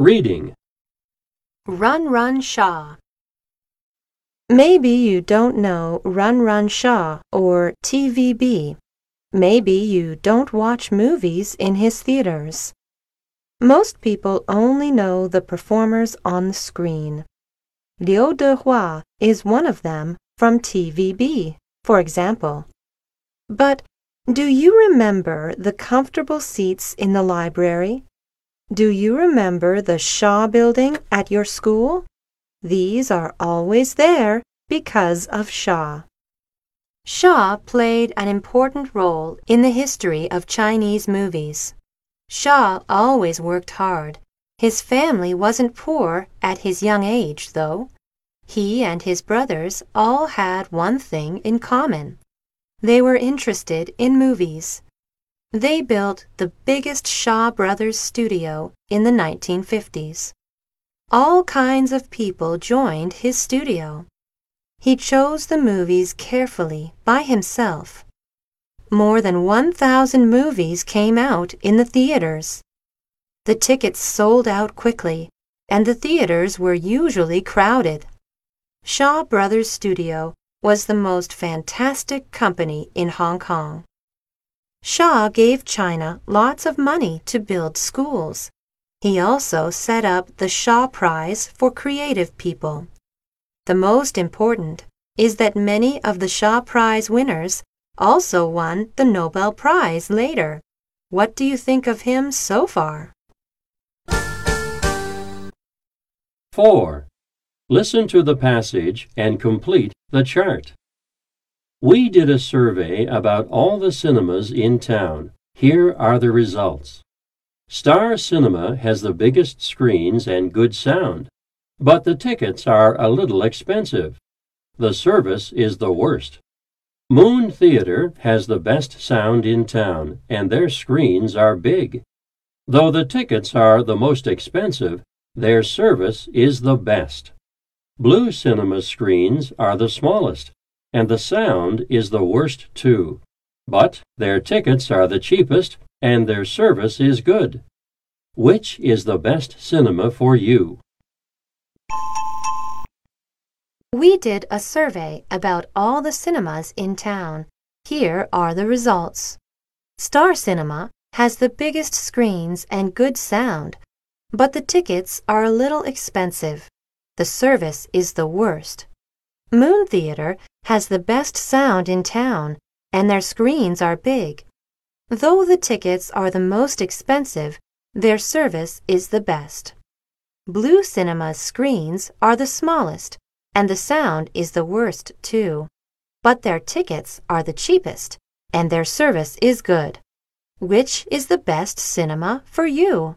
Reading. Run Run Shaw. Maybe you don't know Run Run Shaw or TVB. Maybe you don't watch movies in his theaters. Most people only know the performers on the screen. Liu Dehua is one of them from TVB, for example. But do you remember the comfortable seats in the library? Do you remember the Shaw building at your school? These are always there because of Shaw. Shaw played an important role in the history of Chinese movies. Shaw always worked hard. His family wasn't poor at his young age, though. He and his brothers all had one thing in common. They were interested in movies. They built the biggest Shaw Brothers studio in the 1950s. All kinds of people joined his studio. He chose the movies carefully by himself. More than 1,000 movies came out in the theaters. The tickets sold out quickly, and the theaters were usually crowded. Shaw Brothers Studio was the most fantastic company in Hong Kong. Shaw gave China lots of money to build schools. He also set up the Shaw Prize for creative people. The most important is that many of the Shaw Prize winners also won the Nobel Prize later. What do you think of him so far? 4. Listen to the passage and complete the chart. We did a survey about all the cinemas in town. Here are the results. Star Cinema has the biggest screens and good sound, but the tickets are a little expensive. The service is the worst. Moon Theater has the best sound in town, and their screens are big. Though the tickets are the most expensive, their service is the best. Blue Cinema screens are the smallest, and the sound is the worst too. But their tickets are the cheapest and their service is good. Which is the best cinema for you? We did a survey about all the cinemas in town. Here are the results. Star Cinema has the biggest screens and good sound, but the tickets are a little expensive. The service is the worst. Moon Theater has the best sound in town, and their screens are big. Though the tickets are the most expensive, their service is the best. Blue Cinema's screens are the smallest, and the sound is the worst too. But their tickets are the cheapest, and their service is good. Which is the best cinema for you?